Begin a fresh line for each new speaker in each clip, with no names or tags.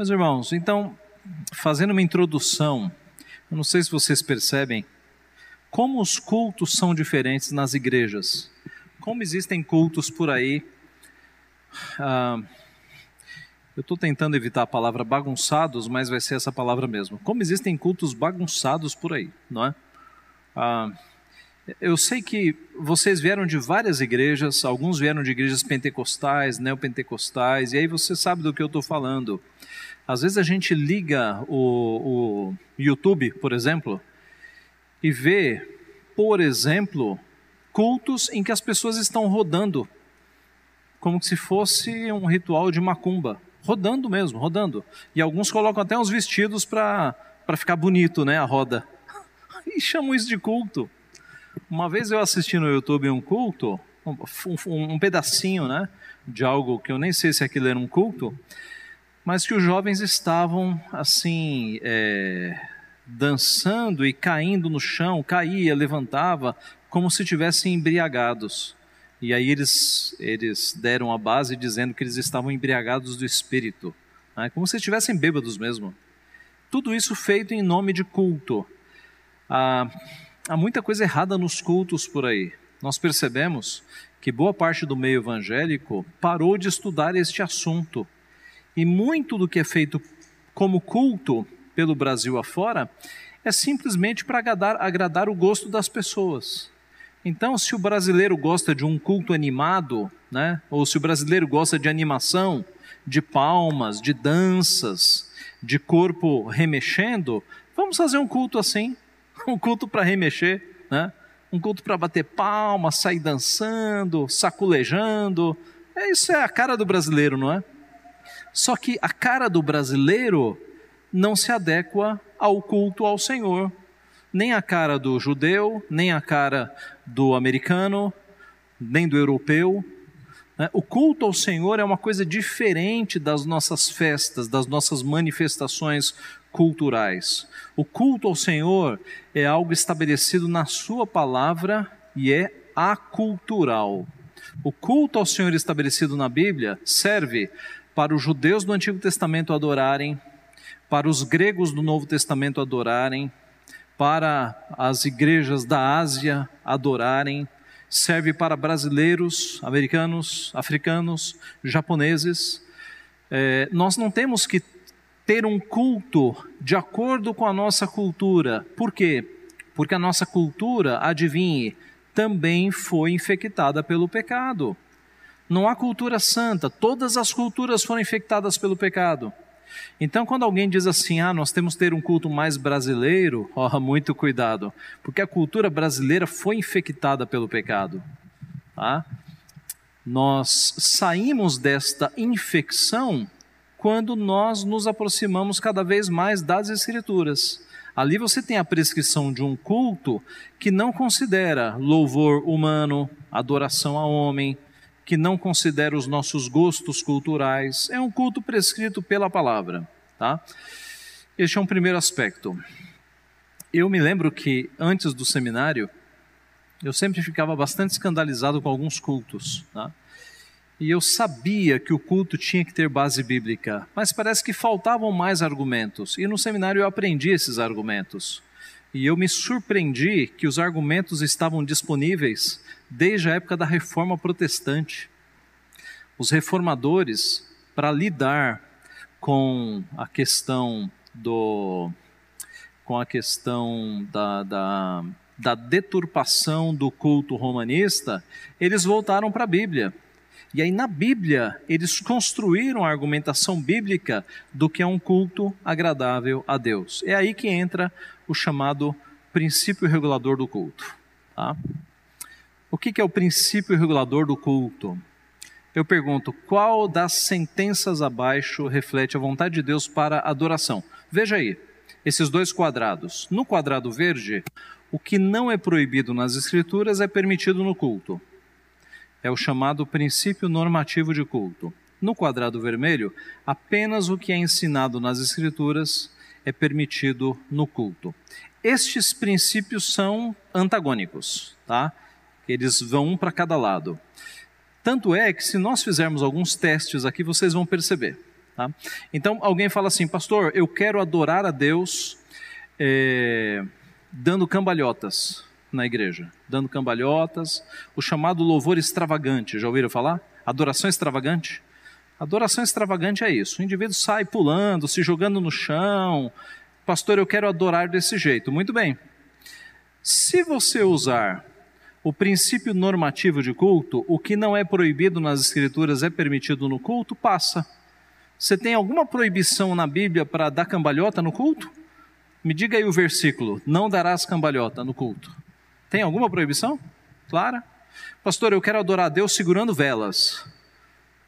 Meus irmãos, então, fazendo uma introdução, eu não sei se vocês percebem como os cultos são diferentes nas igrejas. Como existem cultos por aí. Ah, eu estou tentando evitar a palavra bagunçados, mas vai ser essa palavra mesmo. Como existem cultos bagunçados por aí, não é? Ah, eu sei que vocês vieram de várias igrejas, alguns vieram de igrejas pentecostais, neopentecostais, e aí você sabe do que eu estou falando. Às vezes a gente liga o, o YouTube, por exemplo, e vê, por exemplo, cultos em que as pessoas estão rodando, como se fosse um ritual de macumba. Rodando mesmo, rodando. E alguns colocam até uns vestidos para ficar bonito, né, a roda. E chamam isso de culto. Uma vez eu assisti no YouTube um culto, um, um, um pedacinho, né, de algo que eu nem sei se aquilo era um culto, mas que os jovens estavam assim é, dançando e caindo no chão, caía, levantava, como se estivessem embriagados. E aí eles, eles deram a base dizendo que eles estavam embriagados do espírito, né? como se estivessem bêbados mesmo. Tudo isso feito em nome de culto. Ah, há muita coisa errada nos cultos por aí. Nós percebemos que boa parte do meio evangélico parou de estudar este assunto. E muito do que é feito como culto pelo Brasil afora é simplesmente para agradar, agradar o gosto das pessoas. Então, se o brasileiro gosta de um culto animado, né, ou se o brasileiro gosta de animação, de palmas, de danças, de corpo remexendo, vamos fazer um culto assim, um culto para remexer, né? um culto para bater palmas, sair dançando, saculejando. É, isso é a cara do brasileiro, não é? Só que a cara do brasileiro não se adequa ao culto ao Senhor. Nem a cara do judeu, nem a cara do americano, nem do europeu. Né? O culto ao Senhor é uma coisa diferente das nossas festas, das nossas manifestações culturais. O culto ao Senhor é algo estabelecido na Sua palavra e é acultural. O culto ao Senhor estabelecido na Bíblia serve para os judeus do Antigo Testamento adorarem, para os gregos do Novo Testamento adorarem, para as igrejas da Ásia adorarem, serve para brasileiros, americanos, africanos, japoneses. É, nós não temos que ter um culto de acordo com a nossa cultura. Por quê? Porque a nossa cultura, adivinhe, também foi infectada pelo pecado. Não há cultura santa, todas as culturas foram infectadas pelo pecado. Então, quando alguém diz assim, ah, nós temos que ter um culto mais brasileiro, ó, muito cuidado, porque a cultura brasileira foi infectada pelo pecado. Tá? Nós saímos desta infecção quando nós nos aproximamos cada vez mais das Escrituras. Ali você tem a prescrição de um culto que não considera louvor humano, adoração a homem, que não considera os nossos gostos culturais. É um culto prescrito pela palavra, tá? Este é um primeiro aspecto. Eu me lembro que antes do seminário, eu sempre ficava bastante escandalizado com alguns cultos, tá? e eu sabia que o culto tinha que ter base bíblica, mas parece que faltavam mais argumentos. E no seminário eu aprendi esses argumentos. E eu me surpreendi que os argumentos estavam disponíveis desde a época da reforma protestante. Os reformadores, para lidar com a questão do com a questão da, da, da deturpação do culto romanista, eles voltaram para a Bíblia e aí na Bíblia, eles construíram a argumentação bíblica do que é um culto agradável a Deus. É aí que entra o chamado princípio regulador do culto. Tá? O que é o princípio regulador do culto? Eu pergunto, qual das sentenças abaixo reflete a vontade de Deus para adoração? Veja aí, esses dois quadrados. No quadrado verde, o que não é proibido nas Escrituras é permitido no culto é o chamado princípio normativo de culto. No quadrado vermelho, apenas o que é ensinado nas Escrituras é permitido no culto. Estes princípios são antagônicos, tá? Eles vão um para cada lado. Tanto é que, se nós fizermos alguns testes aqui, vocês vão perceber. Tá? Então, alguém fala assim, pastor, eu quero adorar a Deus é, dando cambalhotas na igreja, dando cambalhotas, o chamado louvor extravagante, já ouviram falar? Adoração extravagante? Adoração extravagante é isso, o indivíduo sai pulando, se jogando no chão, pastor, eu quero adorar desse jeito. Muito bem, se você usar o princípio normativo de culto, o que não é proibido nas escrituras é permitido no culto, passa. Você tem alguma proibição na Bíblia para dar cambalhota no culto? Me diga aí o versículo: não darás cambalhota no culto. Tem alguma proibição? Clara? Pastor, eu quero adorar a Deus segurando velas.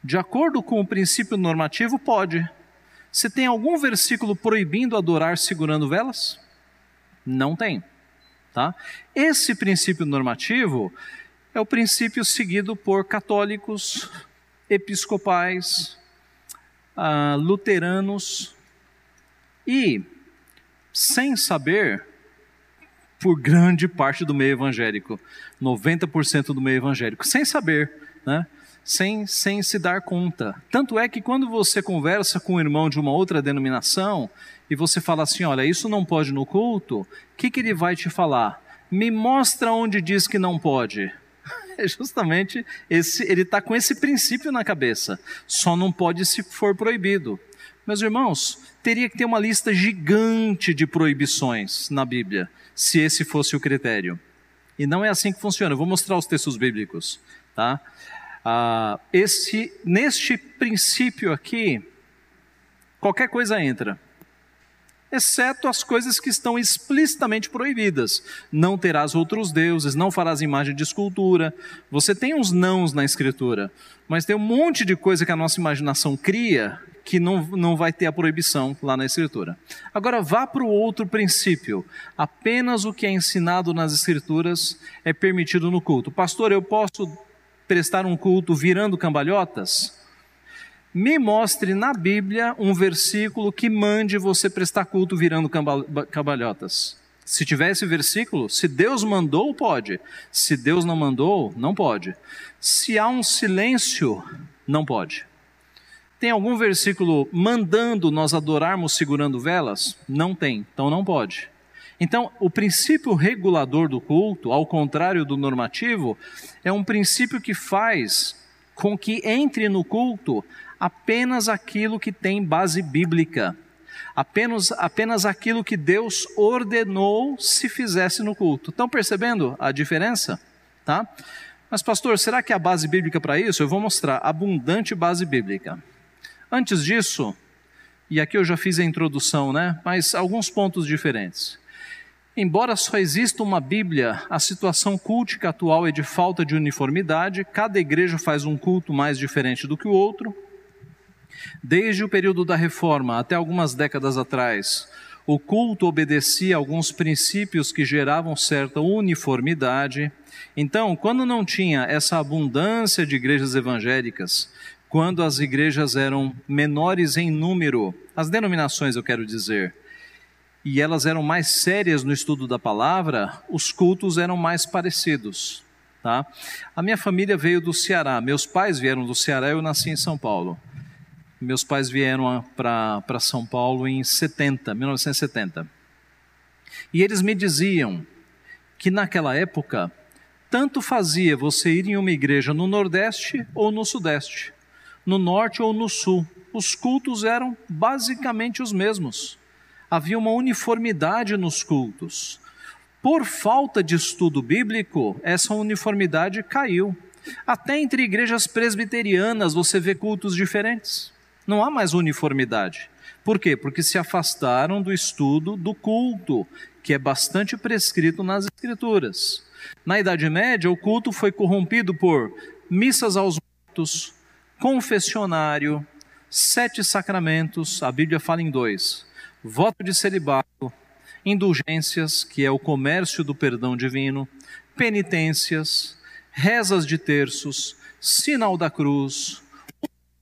De acordo com o princípio normativo, pode. Você tem algum versículo proibindo adorar segurando velas? Não tem. Tá? Esse princípio normativo é o princípio seguido por católicos, episcopais, uh, luteranos e, sem saber, por grande parte do meio evangélico, 90% do meio evangélico, sem saber, né? Sem, sem se dar conta. Tanto é que quando você conversa com um irmão de uma outra denominação e você fala assim: olha, isso não pode no culto, o que, que ele vai te falar? Me mostra onde diz que não pode. É justamente esse, ele está com esse princípio na cabeça. Só não pode se for proibido. Meus irmãos, teria que ter uma lista gigante de proibições na Bíblia, se esse fosse o critério. E não é assim que funciona. Eu vou mostrar os textos bíblicos, tá? Ah, esse, neste princípio aqui, qualquer coisa entra, exceto as coisas que estão explicitamente proibidas. Não terás outros deuses, não farás imagem de escultura. Você tem uns nãos na escritura, mas tem um monte de coisa que a nossa imaginação cria que não, não vai ter a proibição lá na Escritura. Agora, vá para o outro princípio. Apenas o que é ensinado nas Escrituras é permitido no culto. Pastor, eu posso prestar um culto virando cambalhotas? Me mostre na Bíblia um versículo que mande você prestar culto virando cambalhotas. Se tiver esse versículo, se Deus mandou, pode. Se Deus não mandou, não pode. Se há um silêncio, não pode. Tem algum versículo mandando nós adorarmos segurando velas? Não tem, então não pode. Então, o princípio regulador do culto, ao contrário do normativo, é um princípio que faz com que entre no culto apenas aquilo que tem base bíblica, apenas, apenas aquilo que Deus ordenou se fizesse no culto. Estão percebendo a diferença? Tá? Mas, pastor, será que há base bíblica para isso? Eu vou mostrar abundante base bíblica. Antes disso, e aqui eu já fiz a introdução, né? Mas alguns pontos diferentes. Embora só exista uma Bíblia, a situação cultica atual é de falta de uniformidade, cada igreja faz um culto mais diferente do que o outro. Desde o período da reforma até algumas décadas atrás, o culto obedecia a alguns princípios que geravam certa uniformidade. Então, quando não tinha essa abundância de igrejas evangélicas, quando as igrejas eram menores em número, as denominações eu quero dizer, e elas eram mais sérias no estudo da palavra, os cultos eram mais parecidos. Tá? A minha família veio do Ceará, meus pais vieram do Ceará, eu nasci em São Paulo. Meus pais vieram para São Paulo em 70, 1970. E eles me diziam que naquela época, tanto fazia você ir em uma igreja no Nordeste ou no Sudeste, no Norte ou no Sul. Os cultos eram basicamente os mesmos havia uma uniformidade nos cultos. Por falta de estudo bíblico, essa uniformidade caiu. Até entre igrejas presbiterianas você vê cultos diferentes. Não há mais uniformidade. Por quê? Porque se afastaram do estudo do culto, que é bastante prescrito nas Escrituras. Na Idade Média, o culto foi corrompido por missas aos mortos, confessionário, sete sacramentos, a Bíblia fala em dois: voto de celibato, indulgências, que é o comércio do perdão divino, penitências, rezas de terços, sinal da cruz,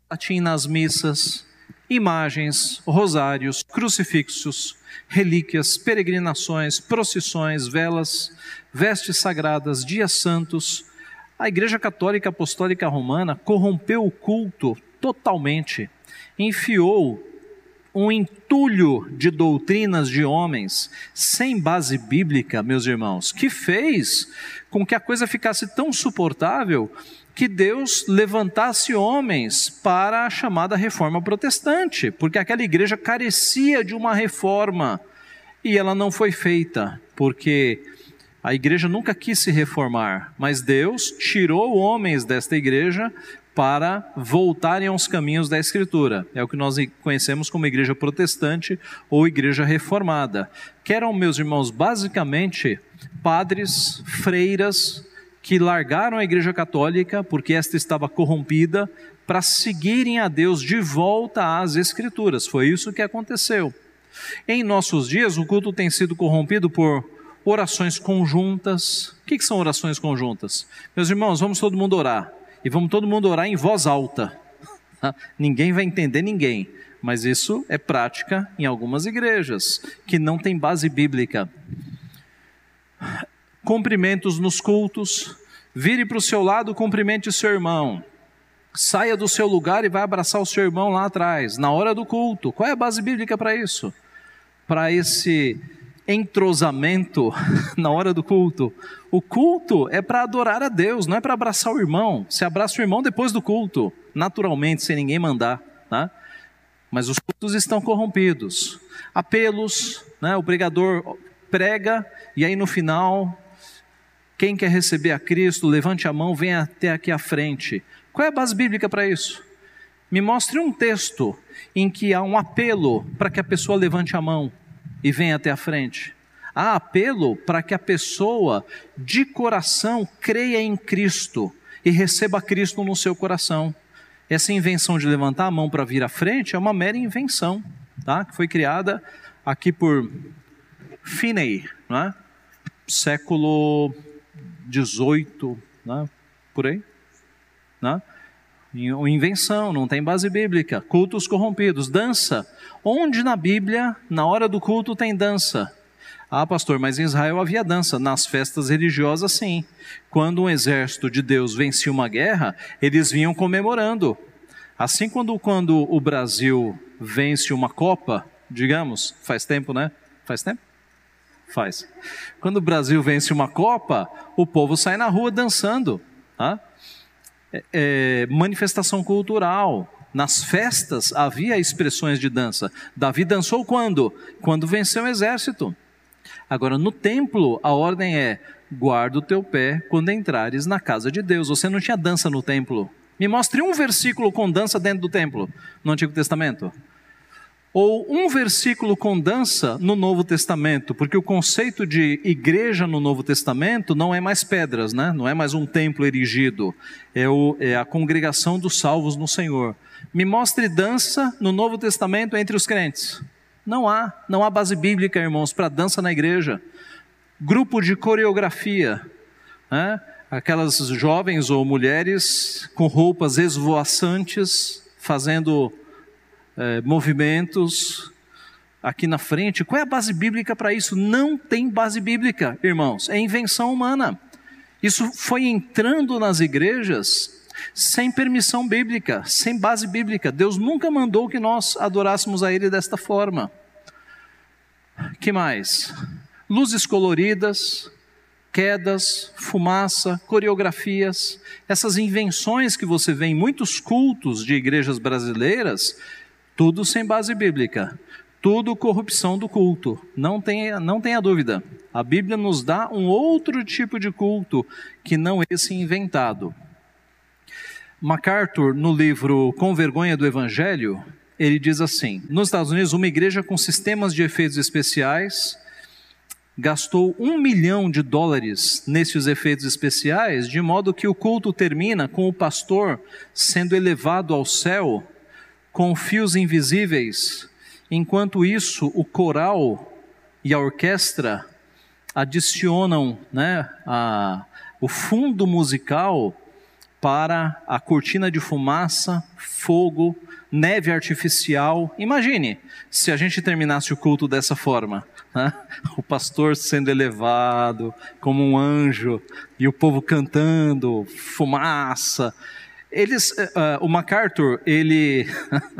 latim nas missas, imagens, rosários, crucifixos, relíquias, peregrinações, procissões, velas, vestes sagradas, dias santos, A Igreja Católica Apostólica Romana corrompeu o culto totalmente, enfiou um entulho de doutrinas de homens sem base bíblica, meus irmãos, que fez com que a coisa ficasse tão suportável que Deus levantasse homens para a chamada reforma protestante, porque aquela igreja carecia de uma reforma e ela não foi feita, porque a igreja nunca quis se reformar, mas Deus tirou homens desta igreja para voltarem aos caminhos da Escritura. É o que nós conhecemos como igreja protestante ou igreja reformada. Que eram, meus irmãos, basicamente padres, freiras, que largaram a igreja católica porque esta estava corrompida para seguirem a Deus de volta às Escrituras. Foi isso que aconteceu. Em nossos dias, o culto tem sido corrompido por orações conjuntas. O que, são orações conjuntas? Meus irmãos, vamos todo mundo orar. E vamos todo mundo orar em voz alta. ninguém vai entender ninguém. Mas isso é prática em algumas igrejas, que não tem base bíblica. Cumprimentos nos cultos. Vire para o seu lado, cumprimente o seu irmão. Saia do seu lugar e vai abraçar o seu irmão lá atrás, na hora do culto. Qual é a base bíblica para isso? Para esse entrosamento na hora do culto. O culto é para adorar a Deus, não é para abraçar o irmão. Se abraça o irmão depois do culto, naturalmente, sem ninguém mandar. Tá? Mas os cultos estão corrompidos. Apelos, né? o pregador prega e aí no final, quem quer receber a Cristo, levante a mão, venha até aqui à frente. Qual é a base bíblica para isso? Me mostre um texto em que há um apelo para que a pessoa levante a mão e venha até a frente. Há apelo para que a pessoa de coração creia em Cristo e receba Cristo no seu coração. Essa invenção de levantar a mão para vir à frente é uma mera invenção, tá? que foi criada aqui por Finney, não é? século XVIII, né? por aí. Né? Invenção, não tem base bíblica. Cultos corrompidos, dança. Onde na Bíblia, na hora do culto, tem dança? Ah, pastor, mas em Israel havia dança. Nas festas religiosas, sim. Quando um exército de Deus vencia uma guerra, eles vinham comemorando. Assim, quando, quando o Brasil vence uma Copa, digamos, faz tempo, né? Faz tempo? Faz. Quando o Brasil vence uma Copa, o povo sai na rua dançando. Tá? É, é, manifestação cultural. Nas festas havia expressões de dança. Davi dançou quando? Quando venceu o exército. Agora, no templo, a ordem é: guarda o teu pé quando entrares na casa de Deus. Você não tinha dança no templo. Me mostre um versículo com dança dentro do templo, no Antigo Testamento ou um versículo com dança no Novo Testamento, porque o conceito de igreja no Novo Testamento não é mais pedras, né? não é mais um templo erigido, é, o, é a congregação dos salvos no Senhor. Me mostre dança no Novo Testamento entre os crentes. Não há, não há base bíblica, irmãos, para dança na igreja. Grupo de coreografia, né? aquelas jovens ou mulheres com roupas esvoaçantes, fazendo é, movimentos aqui na frente. Qual é a base bíblica para isso? Não tem base bíblica, irmãos, é invenção humana. Isso foi entrando nas igrejas sem permissão bíblica, sem base bíblica. Deus nunca mandou que nós adorássemos a Ele desta forma. Que mais? Luzes coloridas, quedas, fumaça, coreografias, essas invenções que você vê em muitos cultos de igrejas brasileiras, tudo sem base bíblica. Tudo corrupção do culto. Não tenha, não tenha dúvida. A Bíblia nos dá um outro tipo de culto que não esse inventado. MacArthur, no livro Com Vergonha do Evangelho, ele diz assim: Nos Estados Unidos, uma igreja com sistemas de efeitos especiais gastou um milhão de dólares nesses efeitos especiais, de modo que o culto termina com o pastor sendo elevado ao céu com fios invisíveis. Enquanto isso, o coral e a orquestra adicionam né, a, o fundo musical para a cortina de fumaça, fogo, neve artificial. Imagine se a gente terminasse o culto dessa forma. Né? O pastor sendo elevado como um anjo e o povo cantando, fumaça. Eles, uh, o MacArthur, ele,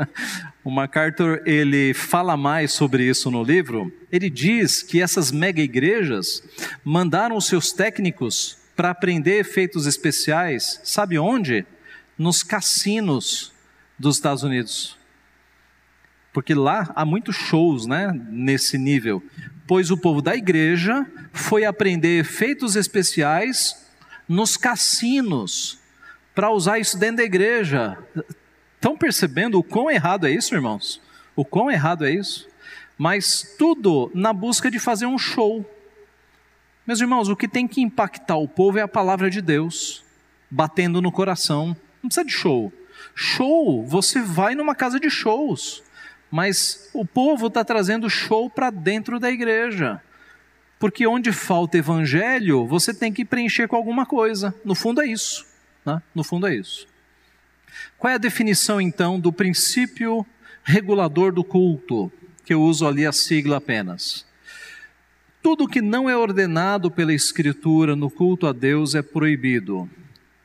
o MacArthur, ele fala mais sobre isso no livro. Ele diz que essas mega igrejas mandaram seus técnicos para aprender efeitos especiais, sabe onde? Nos cassinos dos Estados Unidos. Porque lá há muitos shows, né, nesse nível. Pois o povo da igreja foi aprender efeitos especiais nos cassinos para usar isso dentro da igreja. Estão percebendo o quão errado é isso, irmãos? O quão errado é isso? Mas tudo na busca de fazer um show. Meus irmãos, o que tem que impactar o povo é a palavra de Deus, batendo no coração. Não precisa de show. Show, você vai numa casa de shows, mas o povo está trazendo show para dentro da igreja. Porque onde falta evangelho, você tem que preencher com alguma coisa. No fundo é isso. Né? No fundo é isso. Qual é a definição então do princípio regulador do culto? Que eu uso ali a sigla apenas. Tudo que não é ordenado pela Escritura no culto a Deus é proibido.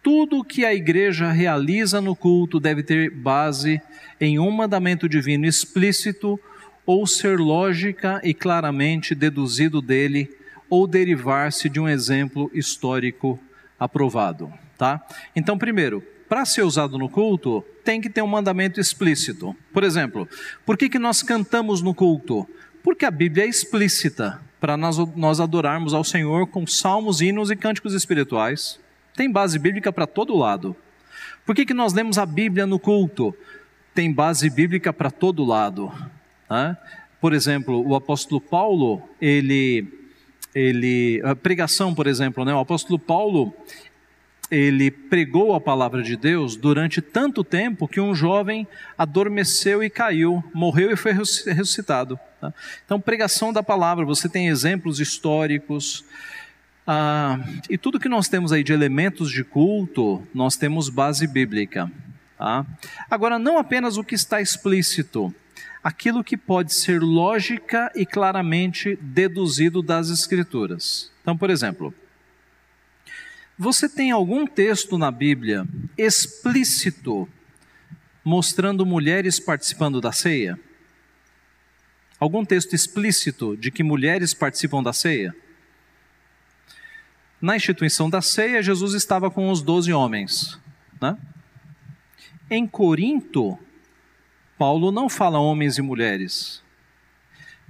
Tudo que a igreja realiza no culto deve ter base em um mandamento divino explícito ou ser lógica e claramente deduzido dele ou derivar-se de um exemplo histórico aprovado tá? Então, primeiro, para ser usado no culto, tem que ter um mandamento explícito. Por exemplo, por que, que nós cantamos no culto? Porque a Bíblia é explícita para nós, nós adorarmos ao Senhor com salmos, hinos e cânticos espirituais. Tem base bíblica para todo lado. Por que, que nós lemos a Bíblia no culto? Tem base bíblica para todo lado. Né? Por exemplo, o apóstolo Paulo, ele, ele, a pregação, por exemplo, né? o apóstolo Paulo, ele pregou a palavra de Deus durante tanto tempo que um jovem adormeceu e caiu, morreu e foi ressuscitado. Tá? Então, pregação da palavra, você tem exemplos históricos. Ah, e tudo que nós temos aí de elementos de culto, nós temos base bíblica. Tá? Agora, não apenas o que está explícito, aquilo que pode ser lógica e claramente deduzido das Escrituras. Então, por exemplo, você tem algum texto na Bíblia explícito mostrando mulheres participando da ceia? Algum texto explícito de que mulheres participam da ceia? Na instituição da ceia, Jesus estava com os doze homens. Né? Em Corinto, Paulo não fala homens e mulheres.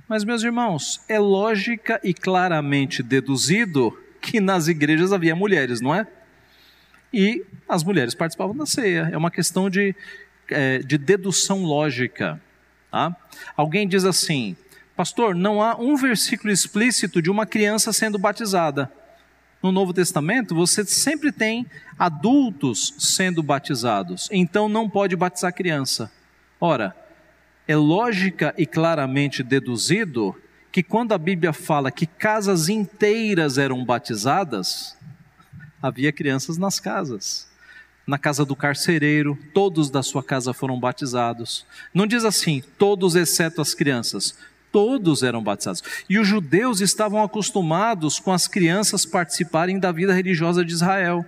Mas, meus irmãos, é lógica e claramente deduzido que nas igrejas havia mulheres, não é? E as mulheres participavam da ceia. É uma questão de, é, de dedução lógica. Tá? Alguém diz assim, pastor, não há um versículo explícito de uma criança sendo batizada. No Novo Testamento, você sempre tem adultos sendo batizados, então não pode batizar criança. Ora, é lógica e claramente deduzido que quando a Bíblia fala que casas inteiras eram batizadas, havia crianças nas casas. Na casa do carcereiro, todos da sua casa foram batizados. Não diz assim, todos exceto as crianças. Todos eram batizados. E os judeus estavam acostumados com as crianças participarem da vida religiosa de Israel.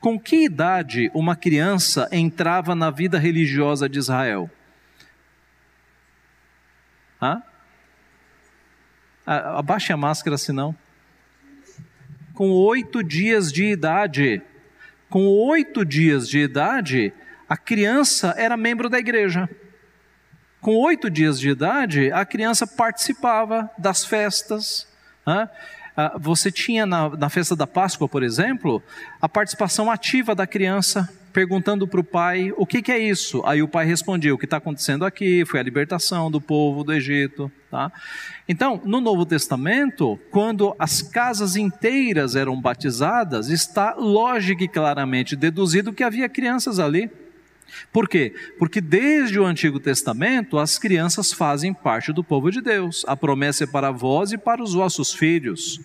Com que idade uma criança entrava na vida religiosa de Israel? Hã? Abaixe a máscara, senão. Com oito dias de idade, com oito dias de idade, a criança era membro da igreja. Com oito dias de idade, a criança participava das festas. Né? Você tinha na, na festa da Páscoa, por exemplo, a participação ativa da criança perguntando para o pai o que, que, é isso. Aí o pai respondia: o que está acontecendo aqui foi a libertação do povo do Egito. Tá? Então, no Novo Testamento, quando as casas inteiras eram batizadas, está lógico e claramente deduzido que havia crianças ali. Por quê? Porque desde o Antigo Testamento as crianças fazem parte do povo de Deus. A promessa é para vós e para os vossos filhos.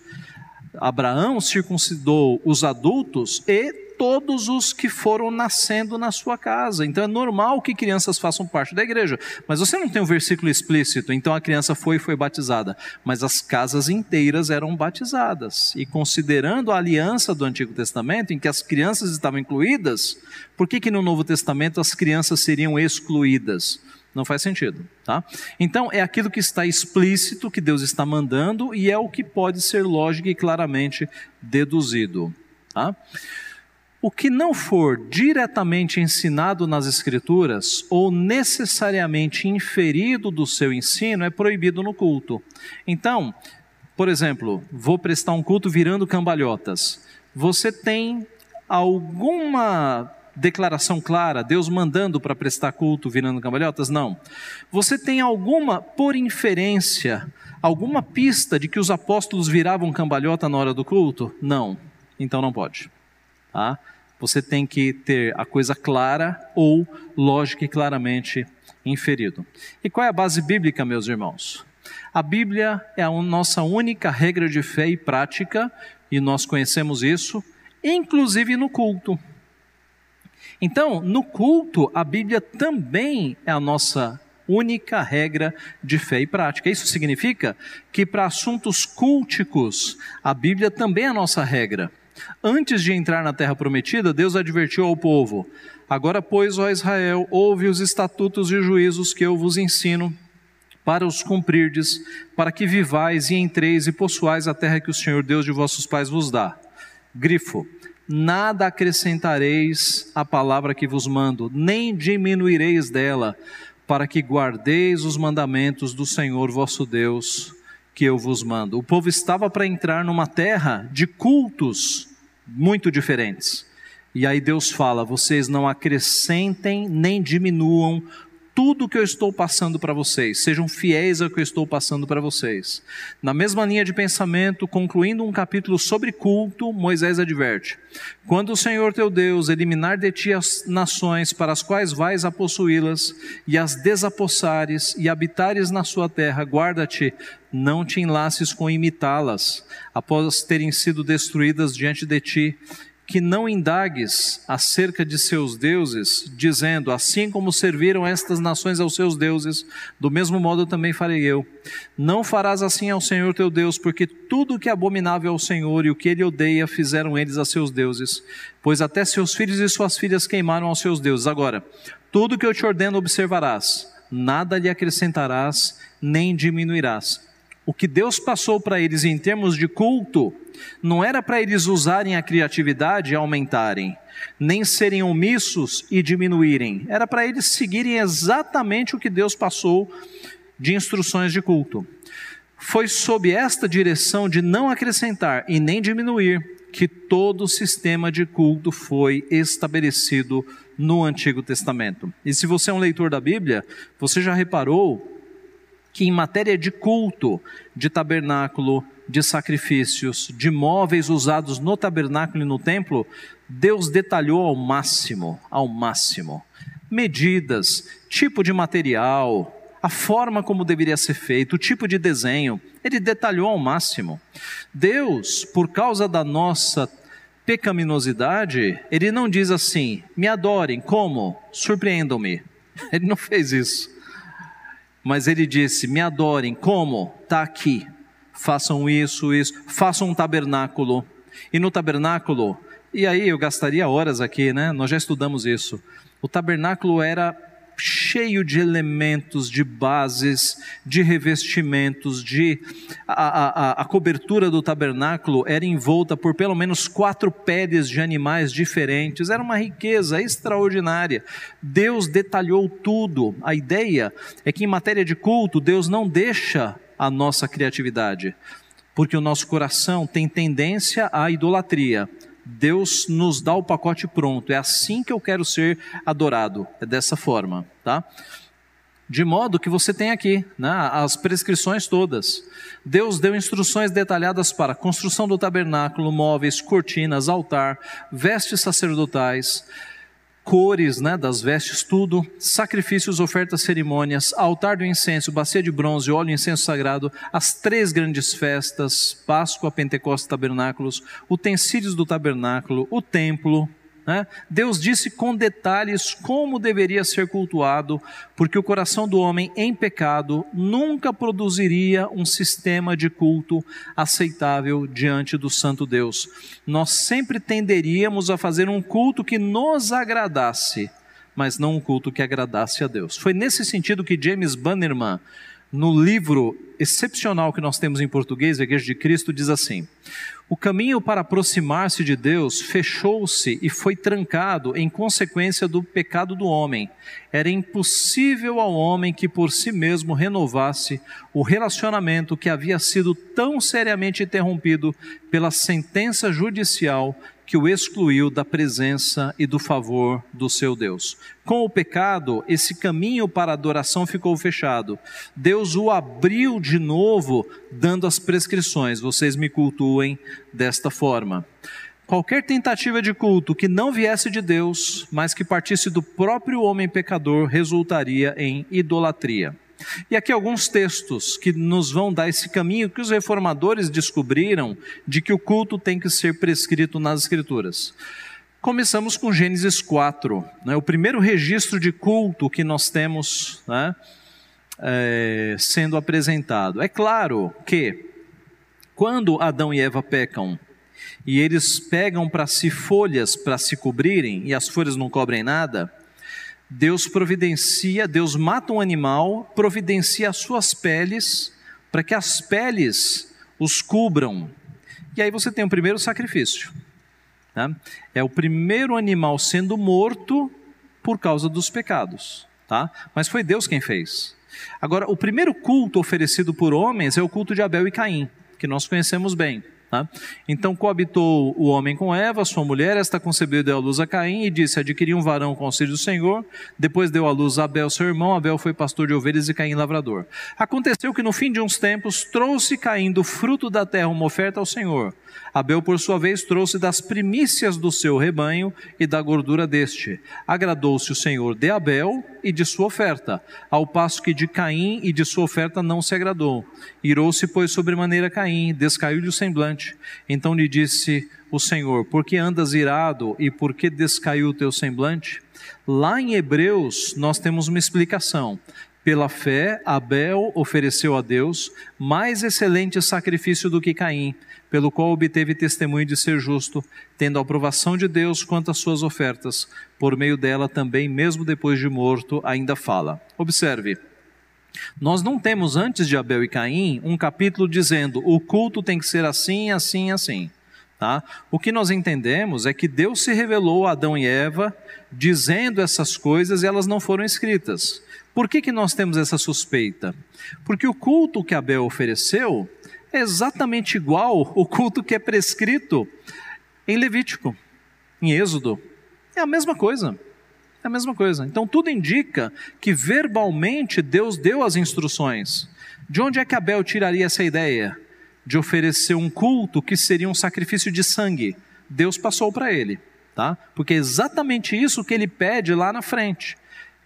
Abraão circuncidou os adultos e todos os que foram nascendo na sua casa. Então é normal que crianças façam parte da igreja. Mas você não tem um versículo explícito, então a criança foi e foi batizada. Mas as casas inteiras eram batizadas. E considerando a aliança do Antigo Testamento, em que as crianças estavam incluídas, por que, que no Novo Testamento as crianças seriam excluídas? Não faz sentido, tá? Então é aquilo que está explícito que Deus está mandando e é o que pode ser lógico e claramente deduzido, tá? O que não for diretamente ensinado nas Escrituras ou necessariamente inferido do seu ensino é proibido no culto. Então, por exemplo, vou prestar um culto virando cambalhotas. Você tem alguma declaração clara, Deus mandando para prestar culto virando cambalhotas? Não. Você tem alguma, por inferência, alguma pista de que os apóstolos viravam cambalhota na hora do culto? Não. Então não pode. Tá? Você tem que ter a coisa clara ou lógica e claramente inferido. E qual é a base bíblica, meus irmãos? A Bíblia é a nossa única regra de fé e prática, e nós conhecemos isso, inclusive no culto. Então, no culto, a Bíblia também é a nossa única regra de fé e prática. Isso significa que para assuntos culticos, a Bíblia também é a nossa regra. Antes de entrar na terra prometida, Deus advertiu ao povo: Agora, pois, ó Israel, ouve os estatutos e juízos que eu vos ensino, para os cumprirdes, para que vivais e entreis e possuais a terra que o Senhor Deus de vossos pais vos dá. Grifo: Nada acrescentareis à palavra que vos mando, nem diminuireis dela, para que guardeis os mandamentos do Senhor vosso Deus que eu vos mando. O povo estava para entrar numa terra de cultos muito diferentes. E aí Deus fala: vocês não acrescentem nem diminuam tudo que eu estou passando para vocês, sejam fiéis ao que eu estou passando para vocês. Na mesma linha de pensamento, concluindo um capítulo sobre culto, Moisés adverte: Quando o Senhor teu Deus eliminar de ti as nações para as quais vais a possuí-las, e as desapossares e habitares na sua terra, guarda-te, não te enlaces com imitá-las, após terem sido destruídas diante de ti que não indagues acerca de seus deuses, dizendo: Assim como serviram estas nações aos seus deuses, do mesmo modo também farei eu. Não farás assim ao Senhor teu Deus, porque tudo que é abominável ao Senhor e o que ele odeia fizeram eles a seus deuses, pois até seus filhos e suas filhas queimaram aos seus deuses. Agora, tudo que eu te ordeno observarás, nada lhe acrescentarás, nem diminuirás o que Deus passou para eles em termos de culto, não era para eles usarem a criatividade e aumentarem, nem serem omissos e diminuírem, era para eles seguirem exatamente o que Deus passou de instruções de culto. Foi sob esta direção de não acrescentar e nem diminuir que todo o sistema de culto foi estabelecido no Antigo Testamento. E se você é um leitor da Bíblia, você já reparou que em matéria de culto, de tabernáculo, de sacrifícios, de móveis usados no tabernáculo e no templo, Deus detalhou ao máximo, ao máximo. Medidas, tipo de material, a forma como deveria ser feito, o tipo de desenho, ele detalhou ao máximo. Deus, por causa da nossa pecaminosidade, ele não diz assim: me adorem, como? Surpreendam-me. Ele não fez isso. Mas ele disse: Me adorem, como? Está aqui. Façam isso, isso. Façam um tabernáculo. E no tabernáculo, e aí eu gastaria horas aqui, né? Nós já estudamos isso. O tabernáculo era cheio de elementos, de bases, de revestimentos, de a, a, a, cobertura do tabernáculo era envolta por pelo menos quatro peles de animais diferentes, era uma riqueza extraordinária. Deus detalhou tudo. A ideia é que em matéria de culto, Deus não deixa a nossa criatividade, porque o nosso coração tem tendência à idolatria. Deus nos dá o pacote pronto. É assim que eu quero ser adorado. É dessa forma, tá? De modo que você tem aqui né, as prescrições todas. Deus deu instruções detalhadas para construção do tabernáculo, móveis, cortinas, altar, vestes sacerdotais, cores né, das vestes, tudo, sacrifícios, ofertas, cerimônias, altar do incenso, bacia de bronze, óleo e incenso sagrado, as três grandes festas, Páscoa, Pentecostes, tabernáculos, utensílios do tabernáculo, o templo, Né? Deus disse com detalhes como deveria ser cultuado, porque o coração do homem em pecado nunca produziria um sistema de culto aceitável diante do Santo Deus. Nós sempre tenderíamos a fazer um culto que nos agradasse, mas não um culto que agradasse a Deus. Foi nesse sentido que James Bannerman, no livro excepcional que nós temos em português, a Igreja de Cristo, diz assim: o caminho para aproximar-se de Deus fechou-se e foi trancado em consequência do pecado do homem. Era impossível ao homem que por si mesmo renovasse o relacionamento que havia sido tão seriamente interrompido pela sentença judicial que o excluiu da presença e do favor do seu Deus. Com o pecado, esse caminho para a adoração ficou fechado. Deus o abriu de novo, dando as prescrições: vocês me desta forma. Qualquer tentativa de culto que não viesse de Deus, mas que partisse do próprio homem pecador, resultaria em idolatria. E aqui alguns textos que nos vão dar esse caminho que os reformadores descobriram de que o culto tem que ser prescrito nas Escrituras. Começamos com Gênesis 4, né, o primeiro registro de culto que nós temos né, é, sendo apresentado. É claro que, quando Adão e Eva pecam, e eles pegam para si folhas para se cobrirem, e as folhas não cobrem nada, Deus providencia, Deus mata um animal, providencia as suas peles, para que as peles os cubram. E aí você tem o primeiro sacrifício. Tá? É o primeiro animal sendo morto por causa dos pecados. Tá? Mas foi Deus quem fez. Agora, o primeiro culto oferecido por homens é o culto de Abel e Caim, que nós conhecemos bem. Tá? Então coabitou o homem com Eva, sua mulher, esta concebeu deu à luz a Caim, e disse: Adquiri um varão com o auxílio do Senhor. Depois deu à luz a Abel, seu irmão. Abel foi pastor de ovelhas e Caim lavrador. Aconteceu que no fim de uns tempos trouxe Caim do fruto da terra uma oferta ao Senhor. Abel, por sua vez, trouxe das primícias do seu rebanho e da gordura deste. Agradou-se o Senhor de Abel e de sua oferta, ao passo que de Caim e de sua oferta não se agradou. Irou-se, pois, sobremaneira Caim, descaiu-lhe o semblante. Então lhe disse o Senhor: Por que andas irado e por que descaiu o teu semblante? Lá em Hebreus, nós temos uma explicação. Pela fé, Abel ofereceu a Deus mais excelente sacrifício do que Caim, pelo qual obteve testemunho de ser justo, tendo a aprovação de Deus quanto às suas ofertas. Por meio dela também, mesmo depois de morto, ainda fala. Observe. Nós não temos antes de Abel e Caim um capítulo dizendo o culto tem que ser assim, assim, assim. Tá? O que nós entendemos é que Deus se revelou a Adão e Eva dizendo essas coisas e elas não foram escritas. Por que, que nós temos essa suspeita? Porque o culto que Abel ofereceu é exatamente igual o culto que é prescrito em Levítico, em Êxodo. É a mesma coisa. É a mesma coisa. Então tudo indica que verbalmente Deus deu as instruções. De onde é que Abel tiraria essa ideia de oferecer um culto que seria um sacrifício de sangue? Deus passou para ele, tá? Porque é exatamente isso que ele pede lá na frente.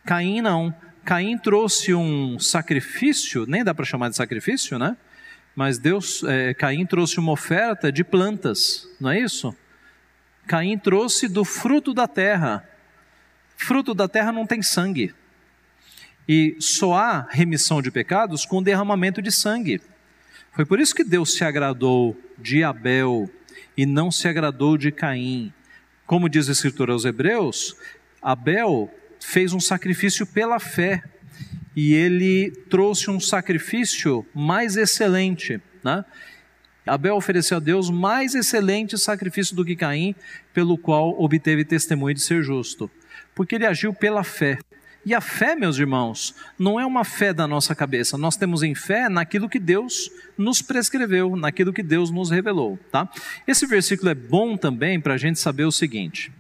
Caim não. Caim trouxe um sacrifício, nem dá para chamar de sacrifício, né? mas Deus, é, Caim trouxe uma oferta de plantas, não é isso? Caim trouxe do fruto da terra. Fruto da terra não tem sangue. E só há remissão de pecados com derramamento de sangue. Foi por isso que Deus se agradou de Abel e não se agradou de Caim. Como diz a Escritura aos Hebreus, Abel fez um sacrifício pela fé e ele trouxe um sacrifício mais excelente. Né? Abel ofereceu a Deus mais excelente sacrifício do que Caim, pelo qual obteve testemunho de ser justo, porque ele agiu pela fé. E a fé, meus irmãos, não é uma fé da nossa cabeça. Nós temos em fé naquilo que Deus nos prescreveu, naquilo que Deus nos revelou. Tá? Esse versículo é bom também para a gente saber o seguinte: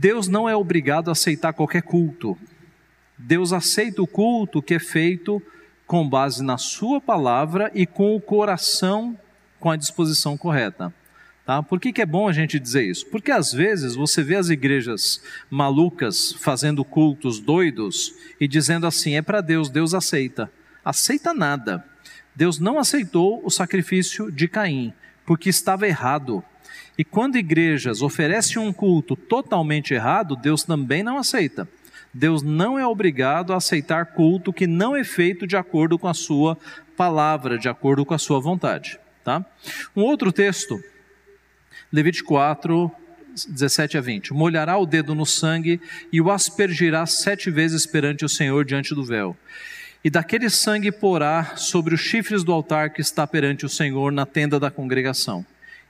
Deus não é obrigado a aceitar qualquer culto. Deus aceita o culto que é feito com base na Sua palavra e com o coração com a disposição correta. Tá? Por que, que é bom a gente dizer isso? Porque às vezes você vê as igrejas malucas fazendo cultos doidos e dizendo assim: é para Deus, Deus aceita. Aceita nada. Deus não aceitou o sacrifício de Caim, porque estava errado. E quando igrejas oferecem um culto totalmente errado, Deus também não aceita. Deus não é obrigado a aceitar culto que não é feito de acordo com a sua palavra, de acordo com a sua vontade. Tá? Um outro texto, Levítico 4, 17 a 20. Molhará o dedo no sangue e o aspergirá sete vezes perante o Senhor diante do véu. E daquele sangue porá sobre os chifres do altar que está perante o Senhor na tenda da congregação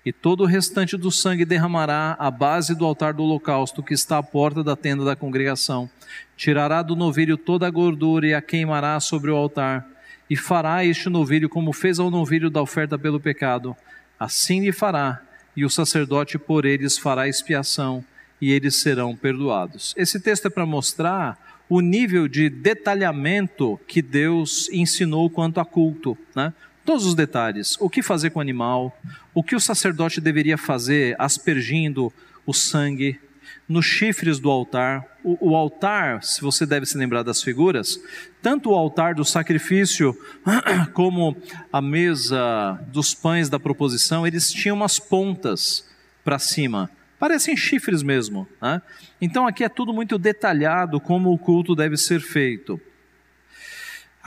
e todo o restante do sangue derramará à base do altar do holocausto que está à porta da tenda da congregação. Tirará do novilho toda a gordura e a queimará sobre o altar. E fará este novilho como fez ao novilho da oferta pelo pecado. Assim lhe fará, e o sacerdote por eles fará expiação, e eles serão perdoados. Esse texto é para mostrar o nível de detalhamento que Deus ensinou quanto a culto. Né? Todos os detalhes: o que fazer com o animal, o que o sacerdote deveria fazer aspergindo o sangue nos chifres do altar. O, o, altar, se você deve se lembrar das figuras, tanto o altar do sacrifício como a mesa dos pães da proposição, eles tinham umas pontas para cima. Parecem chifres mesmo. Né? Então aqui é tudo muito detalhado como o culto deve ser feito.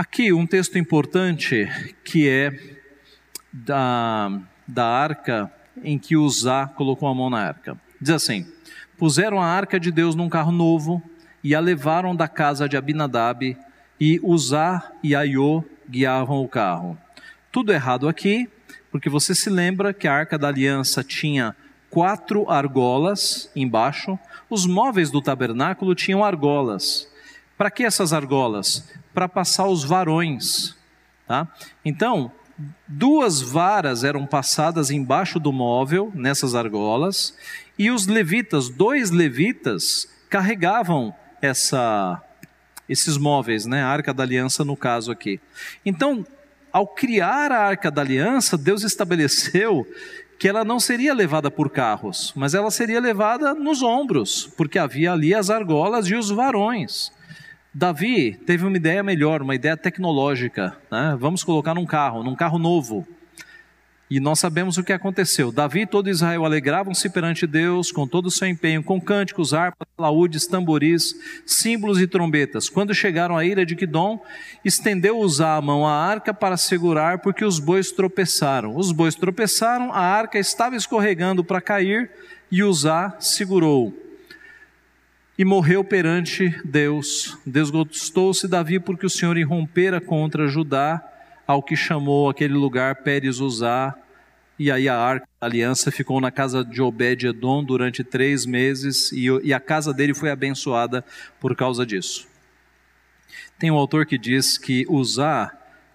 Aqui um texto importante que é da, da arca em que Uzá colocou a mão na arca. Diz assim: Puseram a arca de Deus num carro novo e a levaram da casa de Abinadab, e Uzá e Aiô guiavam o carro. Tudo errado aqui, porque você se lembra que a arca da aliança tinha quatro argolas embaixo, os móveis do tabernáculo tinham argolas. Para que essas argolas? Para passar os varões. Tá? Então, duas varas eram passadas embaixo do móvel, nessas argolas, e os levitas, dois levitas, carregavam essa, esses móveis, né? a arca da aliança no caso aqui. Então, ao criar a arca da aliança, Deus estabeleceu que ela não seria levada por carros, mas ela seria levada nos ombros, porque havia ali as argolas e os varões. Davi teve uma ideia melhor, uma ideia tecnológica. Né? Vamos colocar num carro, num carro novo. E nós sabemos o que aconteceu. Davi e todo Israel alegravam-se perante Deus com todo o seu empenho, com cânticos, harpas, laúdes, tamboris, símbolos e trombetas. Quando chegaram à ira de Quidom, estendeu Uzá a mão à arca para segurar, porque os bois tropeçaram. Os bois tropeçaram, a arca estava escorregando para cair, e Uzá segurou e morreu perante Deus. Desgostou-se Davi porque o Senhor irrompera contra Judá, ao que chamou aquele lugar Pérez Uzá, e aí a arca da aliança ficou na casa de Obed-Edom durante três meses, e, a casa dele foi abençoada por causa disso. Tem um autor que diz que Uzá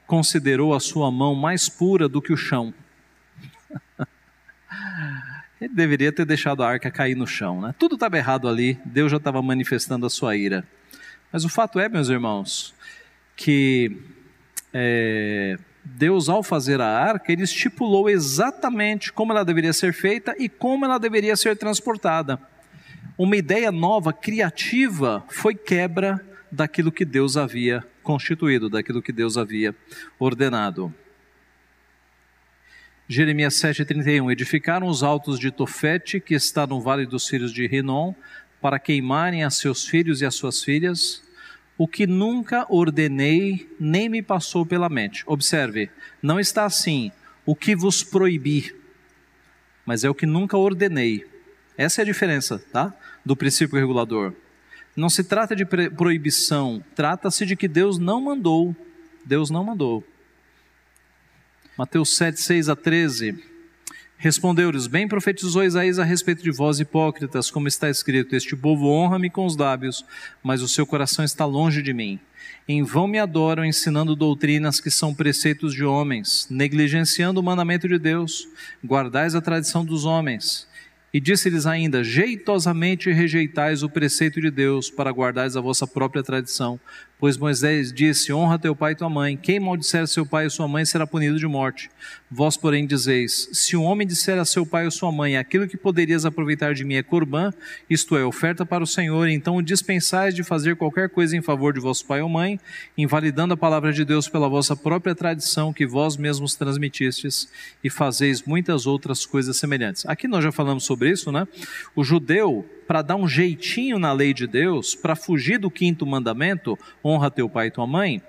considerou a sua mão mais pura do que o chão. Ele deveria ter deixado a arca cair no chão, né? Tudo estava errado ali, Deus já estava manifestando a sua ira. Mas o fato é, meus irmãos, que é, Deus, ao fazer a arca, ele estipulou exatamente como ela deveria ser feita e como ela deveria ser transportada. Uma ideia nova, criativa, foi quebra daquilo que Deus havia constituído, daquilo que Deus havia ordenado. Jeremias 7,31: Edificaram os altos de Tofete, que está no vale dos filhos de Rinom, para queimarem a seus filhos e as suas filhas, o que nunca ordenei, nem me passou pela mente. Observe, não está assim, o que vos proibi, mas é o que nunca ordenei. Essa é a diferença, tá? Do princípio regulador. Não se trata de proibição, trata-se de que Deus não mandou. Deus não mandou. Mateus 7, 6 a 13. Respondeu-lhes: Bem profetizou Isaías a respeito de vós, hipócritas, como está escrito: Este povo honra-me com os lábios, mas o seu coração está longe de mim. Em vão me adoram, ensinando doutrinas que são preceitos de homens, negligenciando o mandamento de Deus. Guardais a tradição dos homens E disse-lhes ainda: Jeitosamente rejeitais o preceito de Deus para guardares a vossa própria tradição. Pois Moisés disse: Honra teu pai e tua mãe. Quem maldisser seu pai e sua mãe será punido de morte. Vós, porém, dizeis: Se um homem disser a seu pai ou sua mãe: Aquilo que poderias aproveitar de mim é corbã, isto é, oferta para o Senhor, então dispensais de fazer qualquer coisa em favor de vosso pai ou mãe, invalidando a palavra de Deus pela vossa própria tradição que vós mesmos transmitistes, e fazeis muitas outras coisas semelhantes. Aqui nós já falamos sobre isso, né? O judeu para dar um jeitinho na lei de Deus, para fugir do quinto mandamento, honra teu pai e tua mãe,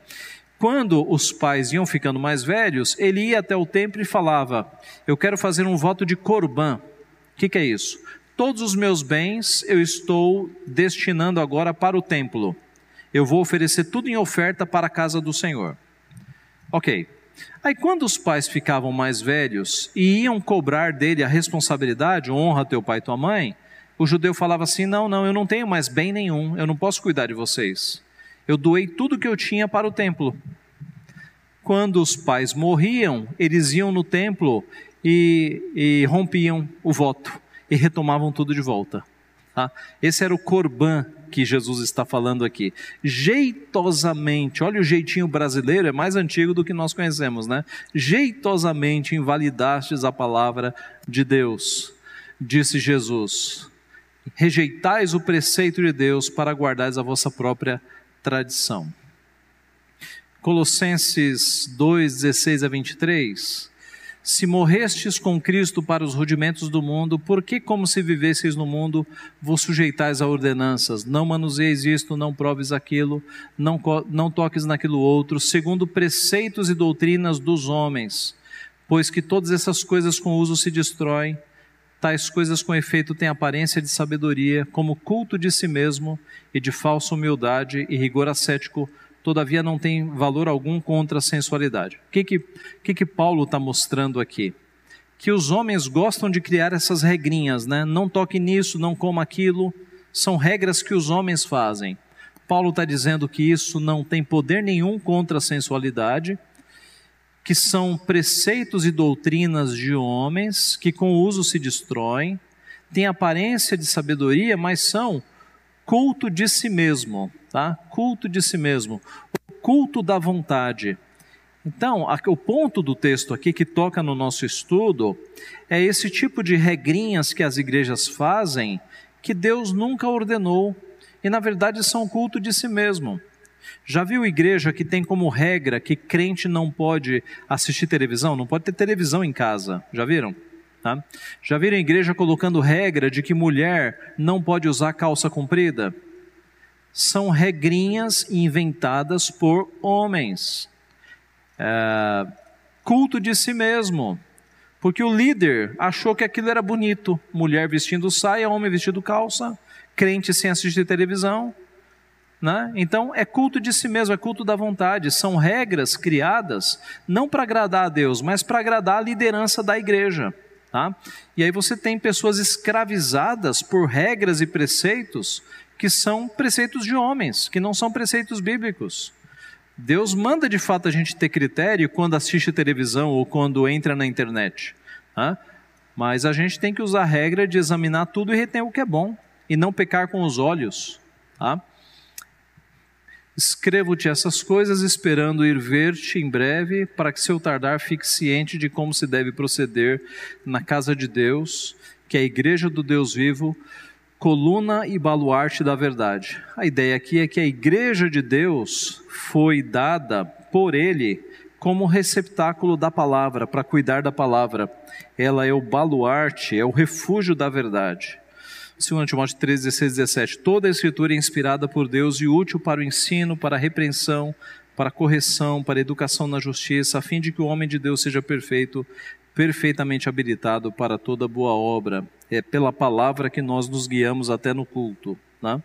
quando os pais iam ficando mais velhos, ele ia até o templo e falava: Eu quero fazer um voto de corbã. O que, que é isso? Todos os meus bens eu estou destinando agora para o templo. Eu vou oferecer tudo em oferta para a casa do Senhor. Ok. Aí, quando os pais ficavam mais velhos e iam cobrar dele a responsabilidade, honra teu pai e tua mãe, o judeu falava assim: Não, não, eu não tenho mais bem nenhum, eu não posso cuidar de vocês. Eu doei tudo que eu tinha para o templo. Quando os pais morriam, eles iam no templo e, e rompiam o voto e retomavam tudo de volta. Tá? Esse era o corban que Jesus está falando aqui. Jeitosamente, olha o jeitinho brasileiro, é mais antigo do que nós conhecemos, né? Jeitosamente invalidastes a palavra de Deus, disse Jesus rejeitais o preceito de Deus para guardares a vossa própria tradição. Colossenses 2, 16 a 23. Se morrestes com Cristo para os rudimentos do mundo, por que, como se vivesseis no mundo, vos sujeitais a ordenanças? Não manuseis isto, não proves aquilo, não, não toques naquilo outro, segundo preceitos e doutrinas dos homens, pois que todas essas coisas com uso se destroem Tais coisas com efeito têm aparência de sabedoria, como culto de si mesmo e de falsa humildade e rigor ascético, todavia não tem valor algum contra a sensualidade. O que que, que, que Paulo está mostrando aqui? Que os homens gostam de criar essas regrinhas, né? Não toque nisso, não coma aquilo. São regras que os homens fazem. Paulo está dizendo que isso não tem poder nenhum contra a sensualidade que são preceitos e doutrinas de homens que com o uso se destroem, têm aparência de sabedoria, mas são culto de si mesmo, tá? Culto de si mesmo, o culto da vontade. Então, o ponto do texto aqui que toca no nosso estudo é esse tipo de regrinhas que as igrejas fazem que Deus nunca ordenou e na verdade são culto de si mesmo. Já viu igreja que tem como regra que crente não pode assistir televisão? Não pode ter televisão em casa. Já viram? Tá? Já viram igreja colocando regra de que mulher não pode usar calça comprida? São regrinhas inventadas por homens. É, culto de si mesmo. Porque o líder achou que aquilo era bonito. Mulher vestindo saia, homem vestindo calça, crente sem assistir televisão. Né? Então é culto de si mesmo, é culto da vontade. São regras criadas não para agradar a Deus, mas para agradar a liderança da igreja. Tá? E aí você tem pessoas escravizadas por regras e preceitos que são preceitos de homens, que não são preceitos bíblicos. Deus manda de fato a gente ter critério quando assiste televisão ou quando entra na internet. Tá? Mas a gente tem que usar a regra de examinar tudo e reter o que é bom e não pecar com os olhos. Tá? Escrevo-te essas coisas, esperando ir ver-te em breve, para que, se eu tardar, fique ciente de como se deve proceder na casa de Deus, que é a igreja do Deus vivo, coluna e baluarte da verdade. A ideia aqui é que a igreja de Deus foi dada por Ele como receptáculo da palavra, para cuidar da palavra. Ela é o baluarte, é o refúgio da verdade. 2 Timóteo 3, 16, 17. Toda a escritura é inspirada por Deus e útil para o ensino, para a repreensão, para a correção, para a educação na justiça, a fim de que o homem de Deus seja perfeito, perfeitamente habilitado para toda boa obra. É pela palavra que nós nos guiamos até no culto. Né?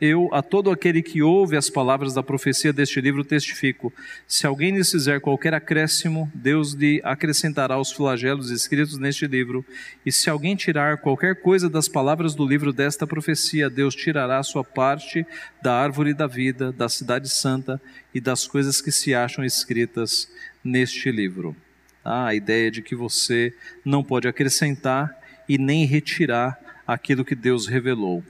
Eu, a todo aquele que ouve as palavras da profecia deste livro, testifico: se alguém lhes fizer qualquer acréscimo, Deus lhe acrescentará os flagelos escritos neste livro, e se alguém tirar qualquer coisa das palavras do livro desta profecia, Deus tirará a sua parte da árvore da vida, da cidade santa e das coisas que se acham escritas neste livro. Ah, a ideia de que você não pode acrescentar e nem retirar aquilo que Deus revelou.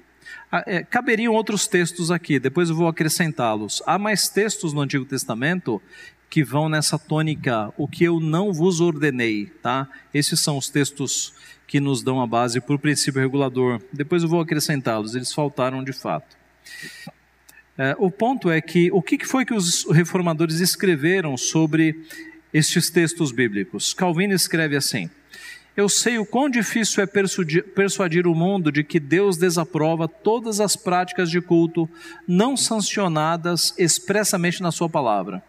Ah, é, caberiam outros textos aqui, depois eu vou acrescentá-los. Há mais textos no Antigo Testamento que vão nessa tônica, o que eu não vos ordenei, tá? Esses são os textos que nos dão a base para o princípio regulador. Depois eu vou acrescentá-los, eles faltaram de fato. É, o ponto é que o que foi que os reformadores escreveram sobre estes textos bíblicos? Calvino escreve assim: Eu sei o quão difícil é persuadir, o mundo de que Deus desaprova todas as práticas de culto não sancionadas expressamente na Sua palavra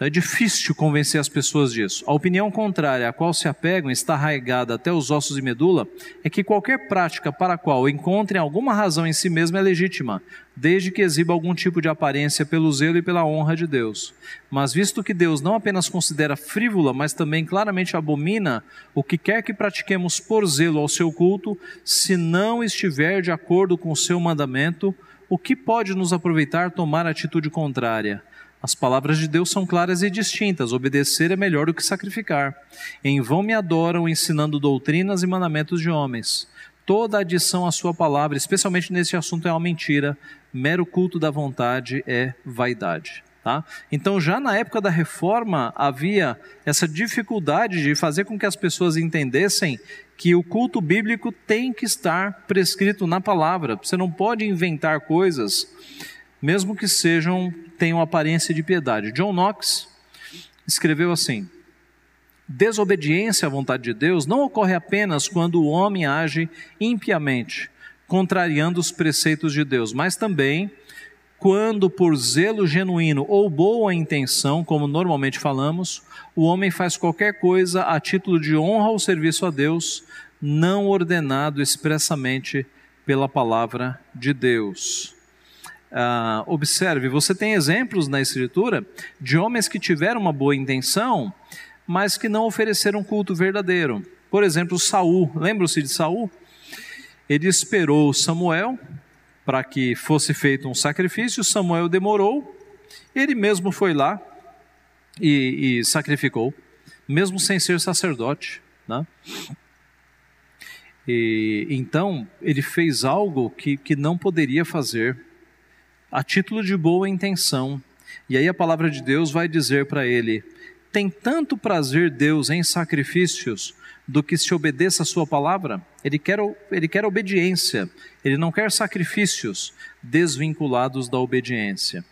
então é difícil convencer as pessoas disso. A opinião contrária à qual se apegam está arraigada até os ossos e medula é que qualquer prática para a qual encontrem alguma razão em si mesma é legítima, desde que exiba algum tipo de aparência pelo zelo e pela honra de Deus. Mas visto que Deus não apenas considera frívola, mas também claramente abomina o que quer que pratiquemos por zelo ao seu culto, se não estiver de acordo com o seu mandamento, o que pode nos aproveitar tomar atitude contrária? As palavras de Deus são claras e distintas: obedecer é melhor do que sacrificar. Em vão me adoram, ensinando doutrinas e mandamentos de homens. Toda adição à sua palavra, especialmente nesse assunto, é uma mentira. Mero culto da vontade é vaidade. Tá? Então, já na época da reforma, havia essa dificuldade de fazer com que as pessoas entendessem que o culto bíblico tem que estar prescrito na palavra. Você não pode inventar coisas mesmo que sejam tenham aparência de piedade. John Knox escreveu assim: Desobediência à vontade de Deus não ocorre apenas quando o homem age impiamente, contrariando os preceitos de Deus, mas também quando, por zelo genuíno ou boa intenção, como normalmente falamos, o homem faz qualquer coisa a título de honra ou serviço a Deus, não ordenado expressamente pela palavra de Deus. Uh, observe, você tem exemplos na Escritura de homens que tiveram uma boa intenção, mas que não ofereceram culto verdadeiro. Por exemplo, Saul, lembram-se de Saul? Ele esperou Samuel para que fosse feito um sacrifício, Samuel demorou, ele mesmo foi lá e, e sacrificou, mesmo sem ser sacerdote. Né? E, então, ele fez algo que, que não poderia fazer a título de boa intenção. E aí a palavra de Deus vai dizer para ele: tem tanto prazer Deus em sacrifícios do que se obedeça a sua palavra? Ele quer, ele quer obediência, ele não quer sacrifícios desvinculados da obediência.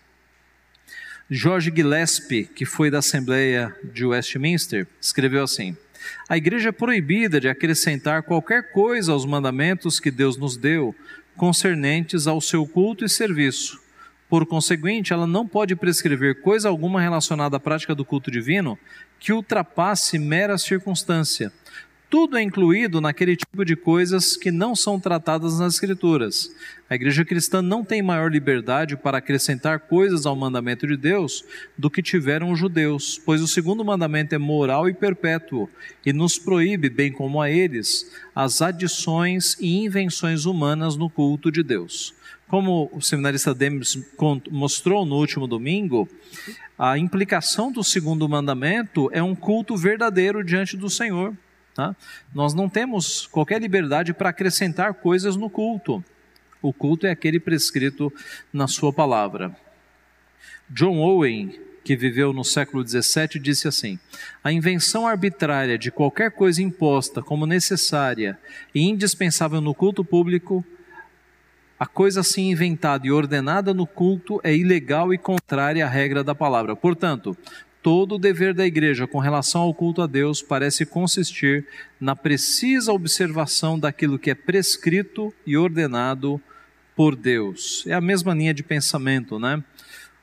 George Gillespie, que foi da Assembleia de Westminster, escreveu assim: A igreja é proibida de acrescentar qualquer coisa aos mandamentos que Deus nos deu, concernentes ao seu culto e serviço por conseguinte, ela não pode prescrever coisa alguma relacionada à prática do culto divino que ultrapasse mera circunstância. Tudo é incluído naquele tipo de coisas que não são tratadas nas Escrituras. A igreja cristã não tem maior liberdade para acrescentar coisas ao mandamento de Deus do que tiveram os judeus, pois o segundo mandamento é moral e perpétuo e nos proíbe, bem como a eles, as adições e invenções humanas no culto de Deus. Como o seminarista Demes mostrou no último domingo, a implicação do segundo mandamento é um culto verdadeiro diante do Senhor. Tá? Nós não temos qualquer liberdade para acrescentar coisas no culto. O culto é aquele prescrito na Sua palavra. John Owen, que viveu no século XVII, disse assim: A invenção arbitrária de qualquer coisa imposta como necessária e indispensável no culto público a coisa assim inventada e ordenada no culto é ilegal e contrária à regra da palavra. Portanto, todo o dever da igreja com relação ao culto a Deus parece consistir na precisa observação daquilo que é prescrito e ordenado por Deus. É a mesma linha de pensamento, né?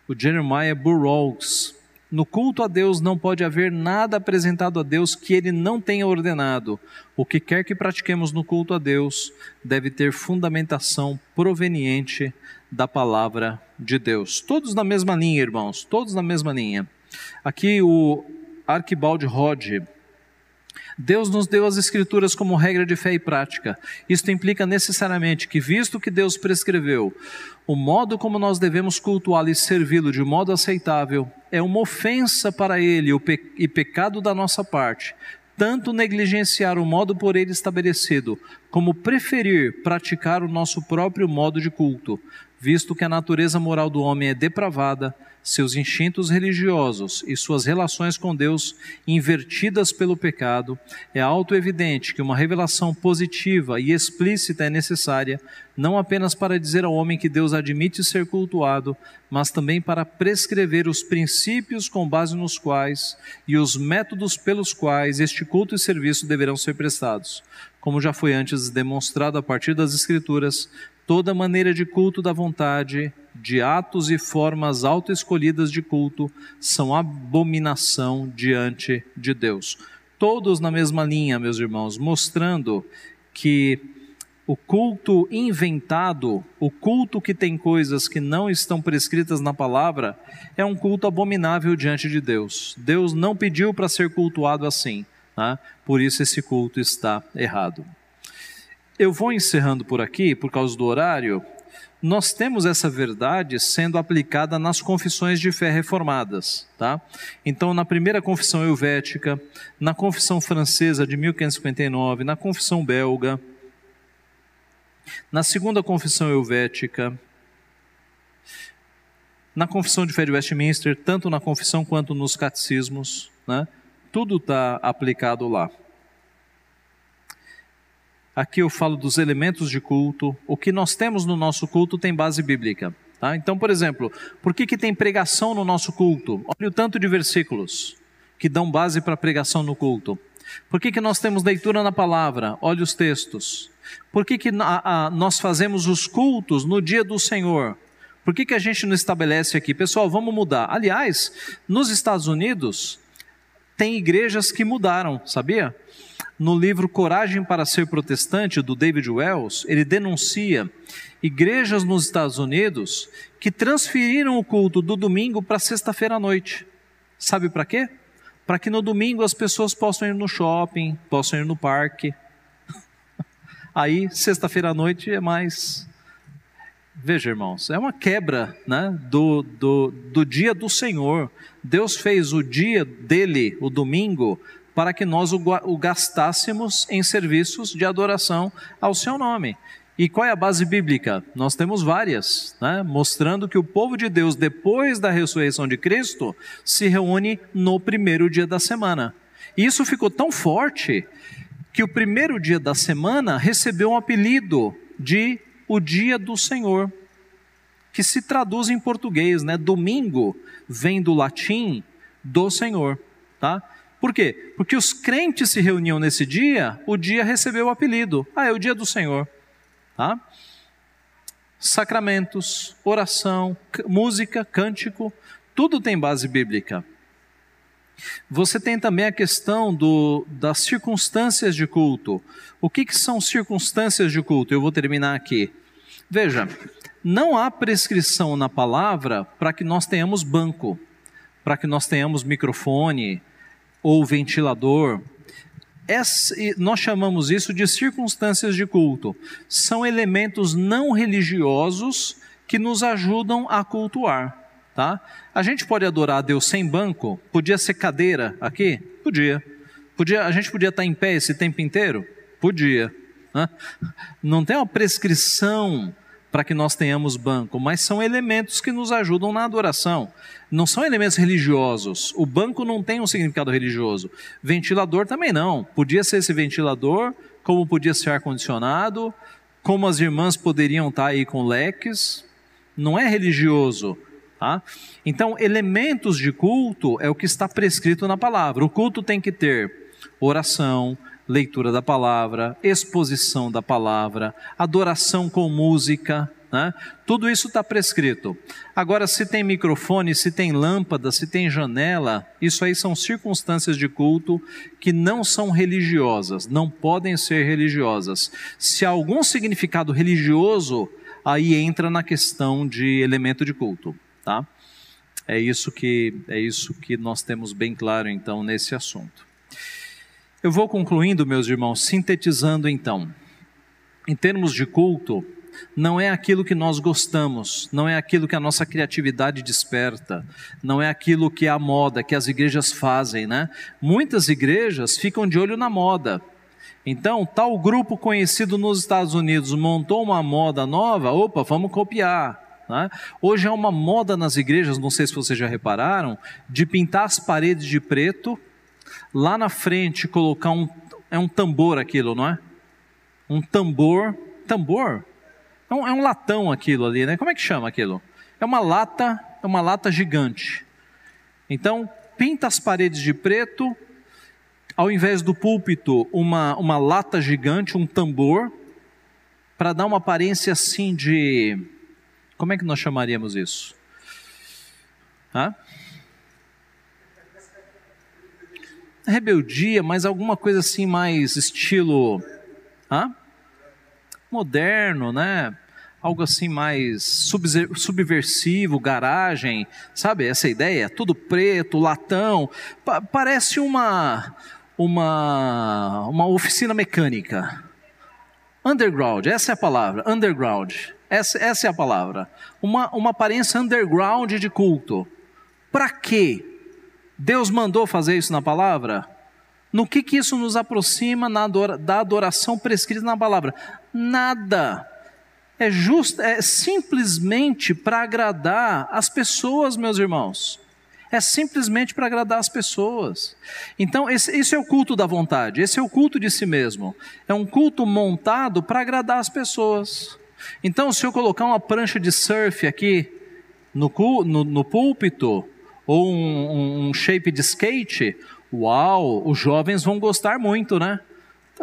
O Jeremiah Burroughs no culto a Deus não pode haver nada apresentado a Deus que ele não tenha ordenado. O que quer que pratiquemos no culto a Deus deve ter fundamentação proveniente da palavra de Deus. Todos na mesma linha, irmãos, todos na mesma linha. Aqui o Arquibaldi Rod Deus nos deu as Escrituras como regra de fé e prática. Isto implica necessariamente que, visto que Deus prescreveu o modo como nós devemos cultuá-lo e servi-lo de modo aceitável, é uma ofensa para Ele e pecado da nossa parte tanto negligenciar o modo por ele estabelecido, como preferir praticar o nosso próprio modo de culto, visto que a natureza moral do homem é depravada, seus instintos religiosos e suas relações com Deus invertidas pelo pecado, é auto-evidente que uma revelação positiva e explícita é necessária, não apenas para dizer ao homem que Deus admite ser cultuado, mas também para prescrever os princípios com base nos quais e os métodos pelos quais este culto e serviço deverão ser prestados. Como já foi antes demonstrado a partir das Escrituras, toda maneira de culto da vontade de atos e formas autoescolhidas de culto são abominação diante de Deus. Todos na mesma linha, meus irmãos, mostrando que o culto inventado, o culto que tem coisas que não estão prescritas na palavra, é um culto abominável diante de Deus. Deus não pediu para ser cultuado assim, né? por isso esse culto está errado. Eu vou encerrando por aqui, por causa do horário, nós temos essa verdade sendo aplicada nas confissões de fé reformadas, tá? Então, na primeira confissão helvética, na confissão francesa de 1559, na confissão belga, na segunda confissão helvética, na confissão de fé de Westminster, tanto na confissão quanto nos catecismos, né? Tudo está aplicado lá. Aqui eu falo dos elementos de culto. O que nós temos no nosso culto tem base bíblica. Tá? Então, por exemplo, por que, que tem pregação no nosso culto? Olha o tanto de versículos que dão base para pregação no culto. Por que, que nós temos leitura na palavra? Olha os textos. Por que, que a, a, nós fazemos os cultos no dia do Senhor? Por que, que a gente não estabelece aqui? Pessoal, vamos mudar. Aliás, nos Estados Unidos, tem igrejas que mudaram, sabia? No livro Coragem para Ser Protestante, do David Wells, ele denuncia igrejas nos Estados Unidos que transferiram o culto do domingo para sexta-feira à noite. Sabe para quê? Para que no domingo as pessoas possam ir no shopping, possam ir no parque. Aí, sexta-feira à noite é mais. Veja, irmãos, é uma quebra né, do, do, do dia do Senhor. Deus fez o dia dele, o domingo, para que nós o gastássemos em serviços de adoração ao seu nome. E qual é a base bíblica? Nós temos várias, né? mostrando que o povo de Deus, depois da ressurreição de Cristo, se reúne no primeiro dia da semana. E isso ficou tão forte que o primeiro dia da semana recebeu um apelido de o dia do Senhor, que se traduz em português, né? Domingo vem do latim do Senhor, tá? Por quê? Porque os crentes se reuniam nesse dia, o dia recebeu o apelido. Ah, é o dia do Senhor. Tá? Sacramentos, oração, música, cântico, tudo tem base bíblica. Você tem também a questão do, das circunstâncias de culto. O que, que são circunstâncias de culto? Eu vou terminar aqui. Veja, não há prescrição na palavra para que nós tenhamos banco, para que nós tenhamos microfone, ou ventilador. nós chamamos isso de circunstâncias de culto. São elementos não religiosos que nos ajudam a cultuar. Tá? A gente pode adorar a Deus sem banco? Podia ser cadeira aqui? Podia. Podia a gente podia estar em pé esse tempo inteiro? Podia. Não tem uma prescrição para que nós tenhamos banco, mas são elementos que nos ajudam na adoração. Não são elementos religiosos. O banco não tem um significado religioso. Ventilador também não. Podia ser esse ventilador, como podia ser ar-condicionado, como as irmãs poderiam estar aí com leques. Não é religioso. Tá? Então, elementos de culto é o que está prescrito na palavra. O culto tem que ter oração, leitura da palavra, exposição da palavra, adoração com música, né? tudo isso está prescrito. Agora, se tem microfone, se tem lâmpada, se tem janela, isso aí são circunstâncias de culto que não são religiosas, não podem ser religiosas. Se há algum significado religioso, aí entra na questão de elemento de culto, tá? É isso que é isso que nós temos bem claro então nesse assunto. Eu vou concluindo, meus irmãos, sintetizando então. Em termos de culto, não é aquilo que nós gostamos, não é aquilo que a nossa criatividade desperta, não é aquilo que é a moda, que as igrejas fazem, né? Muitas igrejas ficam de olho na moda. Então, tal grupo conhecido nos Estados Unidos montou uma moda nova, opa, vamos copiar. Né? Hoje é uma moda nas igrejas, não sei se vocês já repararam, de pintar as paredes de preto, lá na frente colocar um. É um tambor aquilo, não é? Um tambor. Tambor? É um, é um latão aquilo ali, né? Como é que chama aquilo? É uma lata, é uma lata gigante. Então, pinta as paredes de preto, ao invés do púlpito, uma, uma lata gigante, um tambor, para dar uma aparência assim de como é que nós chamaríamos isso? Hã? Rebeldia, mas alguma coisa assim mais estilo moderno, né? Algo assim mais subversivo, garagem, sabe? Essa ideia, tudo preto, latão, pa parece uma uma uma oficina mecânica. Underground, essa é a palavra, underground. Essa, essa é a palavra. Uma, uma aparência underground de culto. Para quê? Deus mandou fazer isso na palavra? No que, que isso nos aproxima adora, da adoração prescrita na palavra? Nada. É, just, é simplesmente para agradar as pessoas, meus irmãos. É simplesmente para agradar as pessoas. Então, esse, esse, é o culto da vontade, esse é o culto de si mesmo. É um culto montado para agradar as pessoas. Então, se eu colocar uma prancha de surf aqui no, no, no púlpito, ou um, um, shape de skate, uau, os jovens vão gostar muito, né?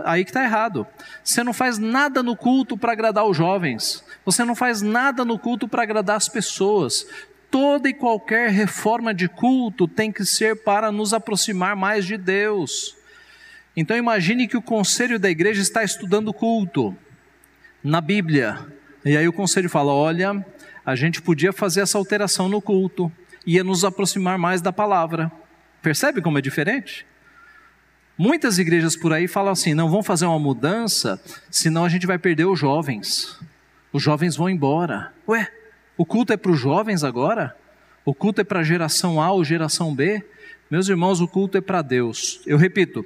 Aí que está errado. Você não faz nada no culto para agradar os jovens. Você não faz nada no culto para agradar as pessoas. Toda e qualquer reforma de culto tem que ser para nos aproximar mais de Deus. Então imagine que o conselho da igreja está estudando culto na Bíblia. E aí o conselho fala: olha, a gente podia fazer essa alteração no culto, ia nos aproximar mais da palavra. Percebe como é diferente? Muitas igrejas por aí falam assim: não vão fazer uma mudança, senão a gente vai perder os jovens. Os jovens vão embora. Ué, o culto é para os jovens agora? O culto é para a geração A ou geração B? Meus irmãos, o culto é para Deus. Eu repito: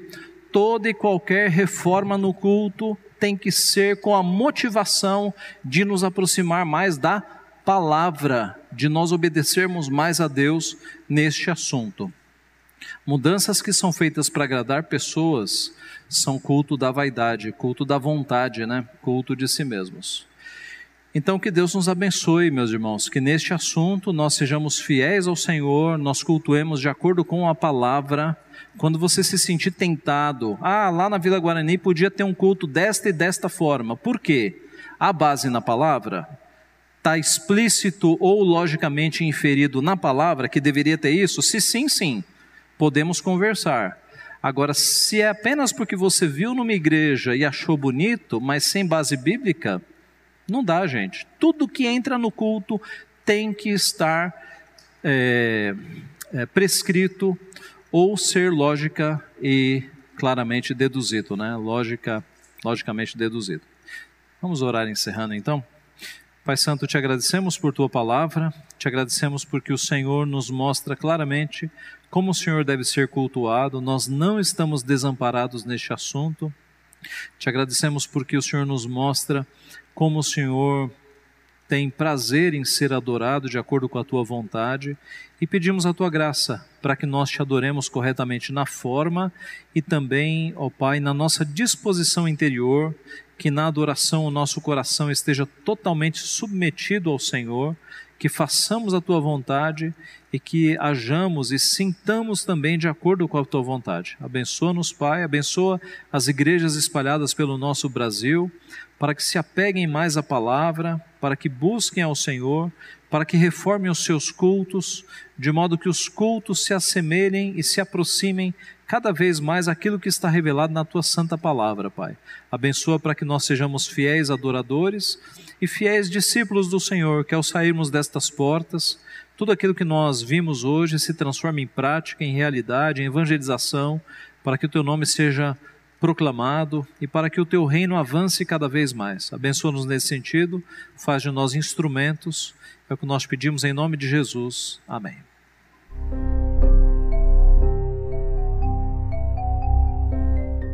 toda e qualquer reforma no culto tem que ser com a motivação de nos aproximar mais da palavra, de nós obedecermos mais a Deus neste assunto. Mudanças que são feitas para agradar pessoas são culto da vaidade, culto da vontade, né? Culto de si mesmos. Então que Deus nos abençoe, meus irmãos, que neste assunto nós sejamos fiéis ao Senhor, nós cultuemos de acordo com a palavra quando você se sentir tentado, ah, lá na Vila Guarani podia ter um culto desta e desta forma. Por quê? A base na palavra está explícito ou logicamente inferido na palavra que deveria ter isso? Se sim, sim, podemos conversar. Agora, se é apenas porque você viu numa igreja e achou bonito, mas sem base bíblica, não dá, gente. Tudo que entra no culto tem que estar é, é, prescrito ou ser lógica e claramente deduzido, né? Lógica, logicamente deduzido. Vamos orar encerrando então. Pai Santo, te agradecemos por tua palavra, te agradecemos porque o Senhor nos mostra claramente como o Senhor deve ser cultuado, nós não estamos desamparados neste assunto. Te agradecemos porque o Senhor nos mostra como o Senhor tem prazer em ser adorado de acordo com a tua vontade e pedimos a tua graça para que nós te adoremos corretamente na forma e também, ó Pai, na nossa disposição interior, que na adoração o nosso coração esteja totalmente submetido ao Senhor, que façamos a tua vontade e que hajamos e sintamos também de acordo com a tua vontade. Abençoa-nos, Pai, abençoa as igrejas espalhadas pelo nosso Brasil, para que se apeguem mais à palavra, para que busquem ao Senhor, para que reformem os seus cultos, de modo que os cultos se assemelhem e se aproximem cada vez mais àquilo que está revelado na tua santa palavra, Pai. Abençoa para que nós sejamos fiéis adoradores e fiéis discípulos do Senhor, que ao sairmos destas portas, tudo aquilo que nós vimos hoje se transforme em prática, em realidade, em evangelização, para que o teu nome seja proclamado e para que o teu reino avance cada vez mais. Abençoa-nos nesse sentido, faz de nós instrumentos, é o que nós pedimos em nome de Jesus. Amém.